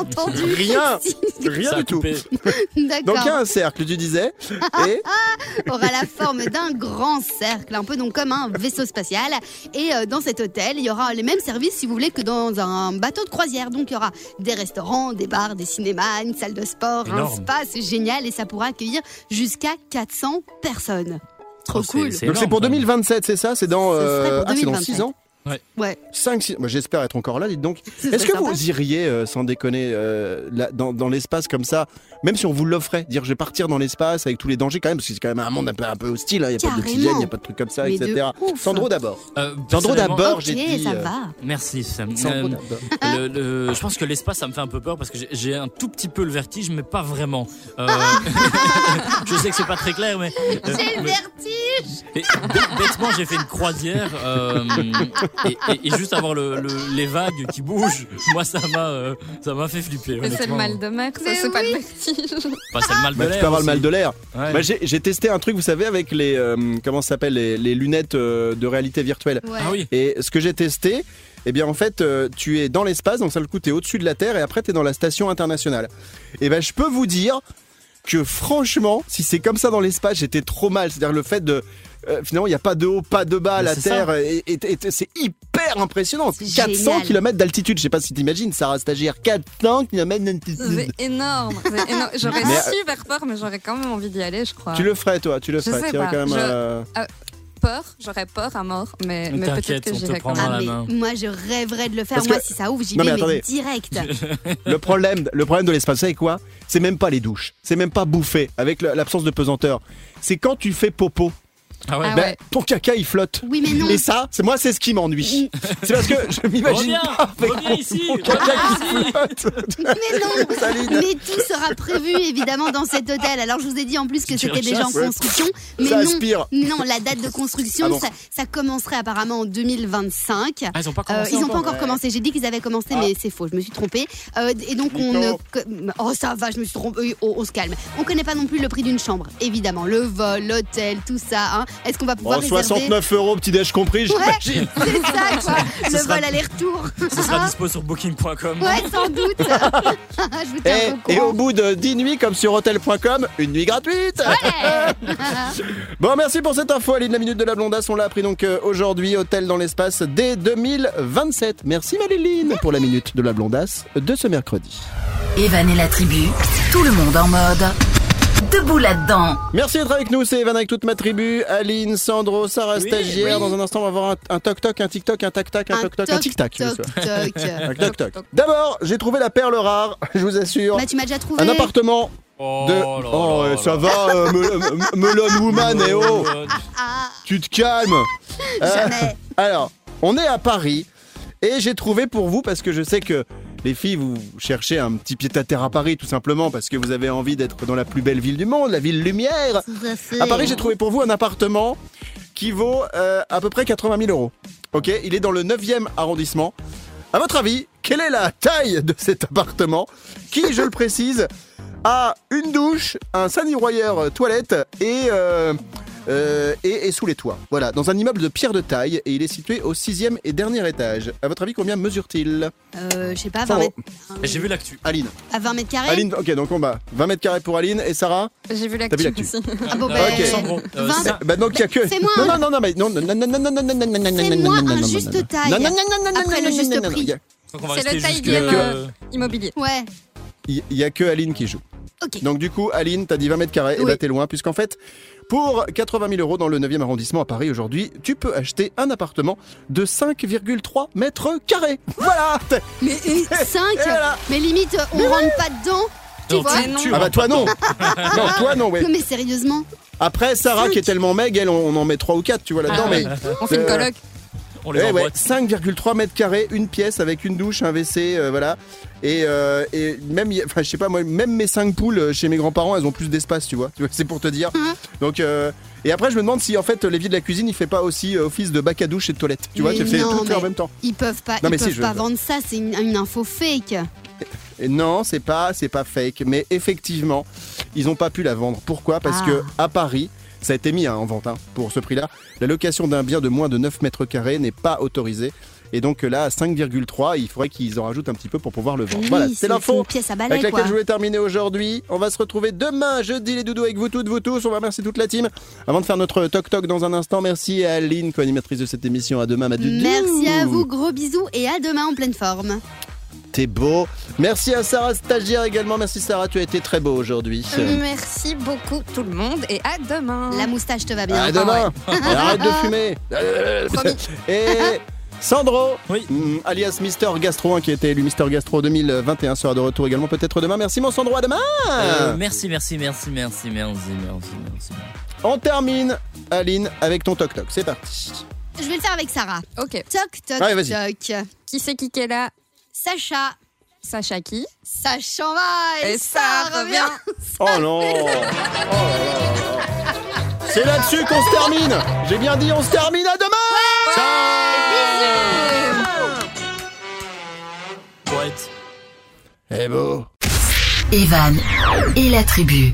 Rien, rien du tout. Donc il y a un cercle, tu disais, et aura la forme d'un grand cercle, un peu donc comme un vaisseau spatial. Et euh, dans cet hôtel, il y aura les mêmes services, si vous voulez, que dans un bateau de croisière. Donc il y aura des restaurants, des bars, des cinémas, une salle de sport, Énorme. un spa, c'est génial et ça pourra accueillir jusqu'à 400 personnes. Trop Oh, c'est- cool. donc c'est pour quand même. 2027, c'est ça? C'est dans, pour ah, dans 2027. 6 ans? Ouais. 5, 6 Moi j'espère être encore là, dites donc. Ce Est-ce que vous iriez, euh, sans déconner, euh, là, dans, dans l'espace comme ça, même si on vous l'offrait, dire je vais partir dans l'espace avec tous les dangers quand même, parce que c'est quand même un monde un peu, un peu hostile, hein, il n'y a pas Carrément. d'oxygène, il n'y a pas de trucs comme ça, Mais etc. Sandro d'abord. Euh, Sandro d'abord, Ok, j'ai dit. ça euh, va. Merci Sam. Sandro Euh, d'abord. le- le- je pense que l'espace ça me fait un peu peur parce que j'ai- un tout petit peu le vertige mais pas vraiment. Euh, je sais que c'est pas très clair mais, euh, J'ai le vertige et bêtement j'ai fait une croisière euh, et, et- et juste avoir le, le- les vagues qui bougent, moi ça m'a euh, ça m'a fait flipper. Mais c'est le mal de mer, ça c'est pas le oui. vertige. Enfin, c'est le mal de Bah, tu l'air peux avoir le mal de l'air. Ouais. Bah, j'ai testé un truc, vous savez, avec les euh, comment ça s'appelle les, les lunettes euh, de réalité virtuelle. Ouais. Ah oui. Et ce que j'ai testé, eh bien en fait, euh, tu es dans l'espace, donc ça le coup, tu es au-dessus de la Terre et après tu es dans la station internationale. Et ben je peux vous dire que franchement, si c'est comme ça dans l'espace, j'étais trop mal. C'est-à-dire le fait de euh, finalement, il n'y a pas de haut, pas de bas, Mais la Terre, et, et- et c'est hyper impressionnant. C'est 400 génial. km d'altitude, je sais pas si t'imagines, Sarah Stagiaire, 400 km d'altitude. C'est énorme. c'est énorme. J'aurais euh, super peur, mais j'aurais quand même envie d'y aller, je crois. Tu le ferais, toi, tu le Je ferais. sais tu irais pas, quand même. je- euh, Peur, j'aurais peur à mort, mais, peut-être que j'irai quand Ah, moi je rêverais de le faire. Parce Moi, que- si ça ouvre, j'y vais mais direct. Le problème, le problème de l'espace, c'est quoi? C'est même pas les douches, c'est même pas bouffer avec l'absence de pesanteur. C'est quand tu fais popo. Ah ouais. Ah ben. Ton caca il flotte. Oui, mais non. Et ça, c'est moi, c'est ce qui m'ennuie. c'est parce que je m'imagine Reviens, pas avec reviens ici, mon caca reviens qui flotte. Mais non Saline. Mais tout sera prévu évidemment dans cet hôtel. Alors je vous ai dit en plus que c'était déjà en construction. Mais Ça non, aspire. non, la date de construction, Ah bon. ça, ça commencerait apparemment en 2025. Ah, ils ont pas Euh, commencé ils n'ont pas encore. commencé. J'ai dit qu'ils avaient commencé, Ah. mais c'est faux. Je me suis trompée. Euh, et donc on Nico. ne. Oh ça va, je me suis trompée. Oh, on se calme. On connaît pas non plus le prix d'une chambre. Évidemment, le vol, l'hôtel, tout ça. hein. Est-ce qu'on va pouvoir Bon, réserver 69 euros, petit déj compris, Ouais, j'imagine. c'est ça quoi. Ce Le sera- vol aller-retour. Ce sera dispo sur booking.com. Ouais, sans doute. je vous tiens Et, au et au bout de 10 nuits, comme sur hotel.com, une nuit gratuite. bon, merci pour cette info, Aline, la minute de la blondasse. On l'a appris donc euh, aujourd'hui, hôtel dans l'espace dès 2027. Merci Maléline pour la minute de la blondasse de ce mercredi. Evan et la tribu, tout le monde en mode. Debout là-dedans. Merci d'être avec nous, c'est Evan avec toute ma tribu, Aline, Sandro, Sarah, Oui, stagiaire. oui. Dans un instant, on va avoir un, toc-toc, un tic-toc, un tac-tac, un toc-toc, un tic-tac. toc-toc. D'abord, j'ai trouvé la perle rare, je vous assure. Bah, tu m'as déjà trouvé. Un appartement Oh, de. là oh, là ça là. va, euh, Melon Woman, et oh Ah, Tu te calmes Euh, jamais. Alors, on est à Paris et j'ai trouvé pour vous, parce que je sais que les filles, vous cherchez un petit pied-à-terre à Paris, tout simplement, parce que vous avez envie d'être dans la plus belle ville du monde, la ville lumière. À Paris, j'ai trouvé pour vous un appartement qui vaut euh, à peu près 80 000 euros. Ok, il est dans le 9e arrondissement. À votre avis, quelle est la taille de cet appartement Qui, je le précise, a une douche, un euh, toilette et euh, euh, et est sous les toits. Voilà, dans un immeuble de pierre de taille et il est situé au sixième et dernier étage. À votre avis, combien mesure-t-il Euh, je sais pas, 20 Sandro. mètres, J'ai vu l'actu. Aline. à 20 mètres carrés. Aline, ok, donc on va 20 mètres carrés pour Aline et Sarah J'ai vu T'as l'actu vu l'actu aussi. Ah bon, Euh, ben, ok. Sandro, euh, 20 ça- Bah donc il y a que. Fais-moi non, un- non, non, non, mais non, non, non, non, non, non, non, non, non, non, non, Fais-moi non, un non, juste non, taille. Non, non, non, non, non, Après non, le juste non, non, prix. il y a- Donc on va C'est rester le taille jusque- bien que- euh, immobilier. Ouais. Il il y a que Aline qui joue. Donc du coup, Aline, t'as dit 20 mètres carrés, et bah t'es loin, puisqu'en fait, pour 80 000 euros dans le 9e arrondissement à Paris aujourd'hui, tu peux acheter un appartement de 5,3 mètres carrés. Voilà Mais 5 voilà. Mais limite, on rentre pas dedans. Tu Non, vois tu- tu Ah bah toi non Non, toi non, ouais. Non, mais sérieusement. Après, Sarah qui est tellement meg, elle, on en met 3 ou 4, tu vois, là-dedans, Ah mais... On fait une Euh, coloc. On les Eh ouais, emboîte. 5,3 mètres carrés, une pièce avec une douche, un WC, euh, voilà. Et, euh, et même, enfin, je sais pas, moi, même mes 5 poules euh, chez mes grands-parents, elles ont plus d'espace, tu vois. C'est pour te dire. Mhm. Donc, euh, et après, je me demande si en fait l'évier de la cuisine, il fait pas aussi office de bac à douche et de toilette. Tu vois, tu tout en mais- même temps. Ils peuvent pas, Non, ils si, peuvent je- pas vendre ça, c'est une, une info fake. Non, c'est pas, c'est pas fake, mais effectivement, ils ont pas pu la vendre. Pourquoi? Parce Ah. que à Paris, ça a été mis hein, en vente hein, pour ce prix-là. La location d'un bien de moins de 9 mètres carrés n'est pas autorisée. Et donc là, à 5,3, il faudrait qu'ils en rajoutent un petit peu pour pouvoir le vendre. Oui, voilà, c'est- l'info avec laquelle quoi. je voulais terminer aujourd'hui. On va se retrouver demain, jeudi, les doudous, avec vous toutes, vous tous. On va remercier toute la team. Avant de faire notre toc-toc dans un instant, merci à Aline, co-animatrice de cette émission. À demain, ma. Merci à vous, gros bisous et à demain en pleine forme. T'es beau. Merci à Sarah, stagiaire également. Merci Sarah, tu as été très beau aujourd'hui. Merci beaucoup tout le monde et à demain. La moustache te va bien. À demain. Et arrête de fumer. Promis. Et Sandro, Oui. mm, alias Mister Gastro, hein, qui a été élu Mister Gastro 2021, sera de retour également peut-être demain. Merci mon Sandro, à demain. Euh, merci, merci, merci, merci, merci, merci, merci. On termine, Aline, avec ton toc toc. C'est parti. Je vais le faire avec Sarah. Ok. Toc, toc, Ouais, toc. Qui c'est qui qui est là? Sacha. Sacha qui? Ça s'en va et, Et ça revient. Oh non. Oh là là. C'est là-dessus qu'on se termine. J'ai bien dit, on se termine à demain. Poète. Eh beau. Evan et la tribu.